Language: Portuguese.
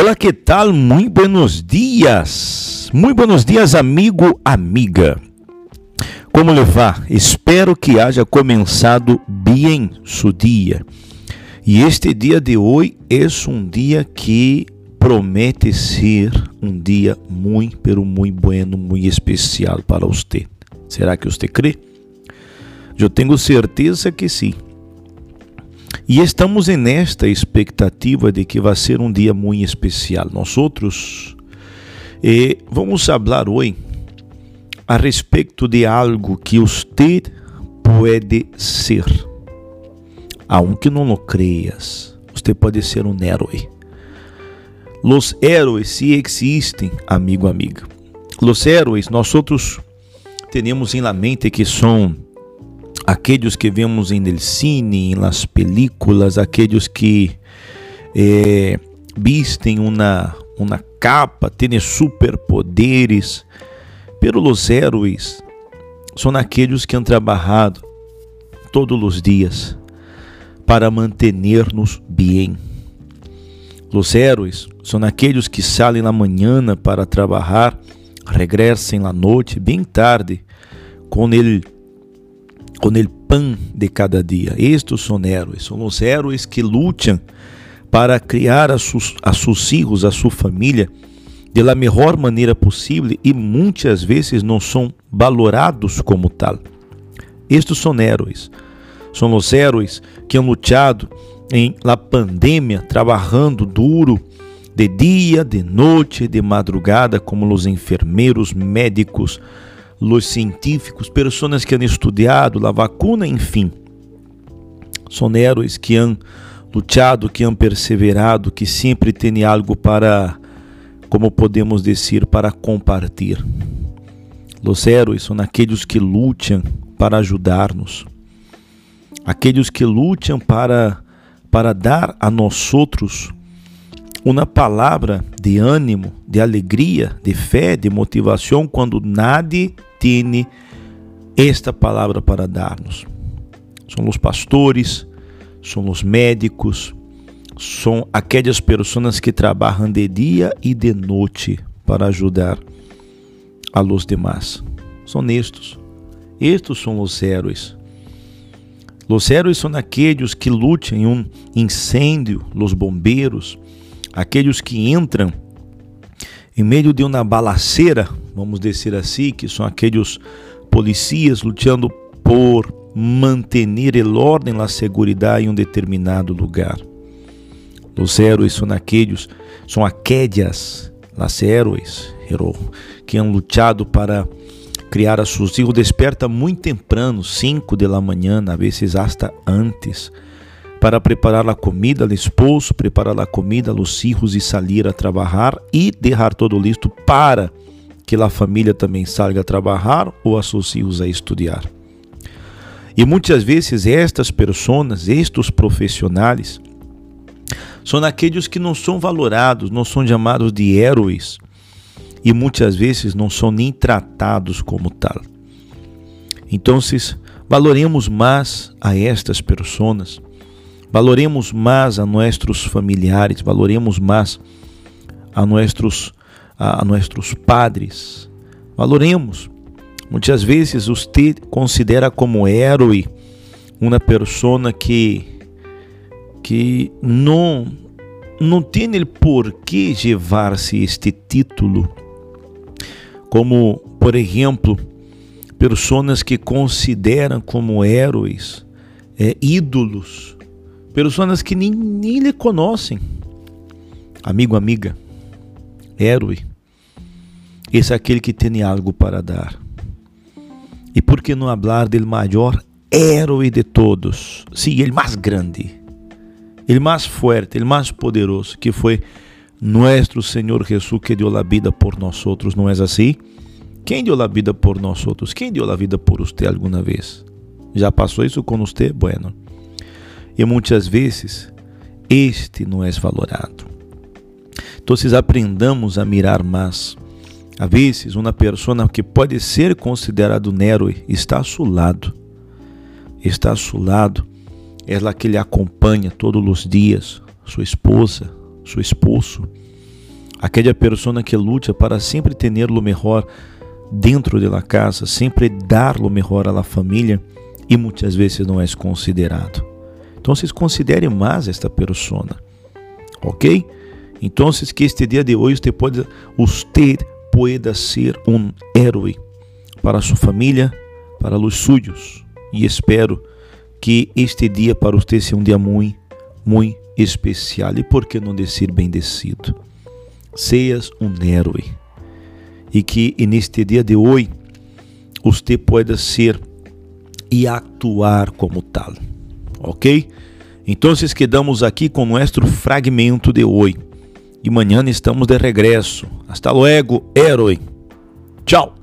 Olá, que tal? Muito buenos dias. Muito buenos dias, amigo, amiga. Como levar? Espero que haja começado bem seu dia. E este dia de hoje é um dia que promete ser um dia muito, pero muito bueno, muito especial para você. Será que você crê? Eu tenho certeza que sim. E estamos nesta expectativa de que vai ser um dia muito especial. Nós outros eh, vamos falar hoje a respeito de algo que você pode ser. Aunque não lo creas, você pode ser um herói. Los héroes se existem, amigo, amiga. Los héroes, nós outros temos em la mente que são aqueles que vemos em cine, las películas, aqueles que eh, vistem uma, uma capa, têm superpoderes. Pero os héroes são aqueles que han trabalhado todos os dias para manter-nos bem. Os héroes são aqueles que saem na manhã para trabalhar, regressam na noite bem tarde com ele com o pão de cada dia. Estes são heróis, são os heróis que lutam para criar a seus filhos, a sua família, da melhor maneira possível e muitas vezes não são valorados como tal. Estes são heróis, são os heróis que han lutado em la pandemia, trabalhando duro, de dia, de noite, de madrugada, como os enfermeiros, médicos, los científicos, pessoas que han estudado a vacuna, enfim. São heróis que han lutado, que han perseverado, que sempre têm algo para, como podemos dizer, para compartilhar. Os heróis são aqueles que lutam para ajudar-nos, aqueles que lutam para, para dar a nós outros uma palavra de ânimo, de alegria, de fé, de motivação quando nadie tem esta palavra para dar-nos. São os pastores, são os médicos, são aquelas pessoas que trabalham de dia e de noite para ajudar a los demás. São estes. Estes são os heróis. Os heróis são aqueles que lutam em um incêndio, os bombeiros, aqueles que entram em meio de uma balaceira, vamos dizer assim, que são aqueles policias lutando por manter o ordem a segurança em um determinado lugar. Os heróis são aqueles, são aquelas, as heróis, que han lutado para criar a seus filhos. Desperta muito temprano, 5 da manhã, às vezes hasta antes para preparar a comida ao esposo, preparar a comida aos filhos e sair a trabalhar e deixar todo listo para que a família também salga a trabalhar ou a seus filhos a estudar. E muitas vezes estas pessoas, estes profissionais, são aqueles que não são valorados, não são chamados de heróis e muitas vezes não são nem tratados como tal. Então, valoremos mais a estas pessoas Valoremos mais a nossos familiares, valoremos mais a nossos, a, a nossos padres. Valoremos. Muitas vezes você considera como herói uma pessoa que que não não tem o porquê levar-se este título. Como, por exemplo, pessoas que consideram como heróis é, ídolos Pessoas que nem, nem lhe conhecem. Amigo, amiga, herói. Esse é aquele que tem algo para dar. E por que não falar do maior herói de todos? Sim, ele mais grande, ele mais forte, ele mais poderoso, que foi nosso Senhor Jesus que deu a vida por nós outros, não é assim? Quem deu a vida por nós outros? Quem deu a vida por você alguma vez? Já passou isso com você? Bueno. E muitas vezes este não é valorado. Então, aprendamos a mirar mais. Às vezes, uma pessoa que pode ser considerado um herói está a seu lado. Está a seu lado. Lá que ele acompanha todos os dias, sua esposa, seu esposo. aquela pessoa que luta para sempre ter o melhor dentro da casa, sempre dar o melhor à família e muitas vezes não é considerado. Então, considere mais esta pessoa, ok? Então, que este dia de hoje você pode, você pueda ser um herói para sua família, para os suyos. E espero que este dia para você seja um dia muito, muito especial. E por que não dizer bendecido? Seas um herói. E que neste dia de hoje você pueda ser e actuar como tal. Ok? Então, quedamos aqui com nosso fragmento de hoje. E amanhã estamos de regresso. Hasta luego, herói. Tchau.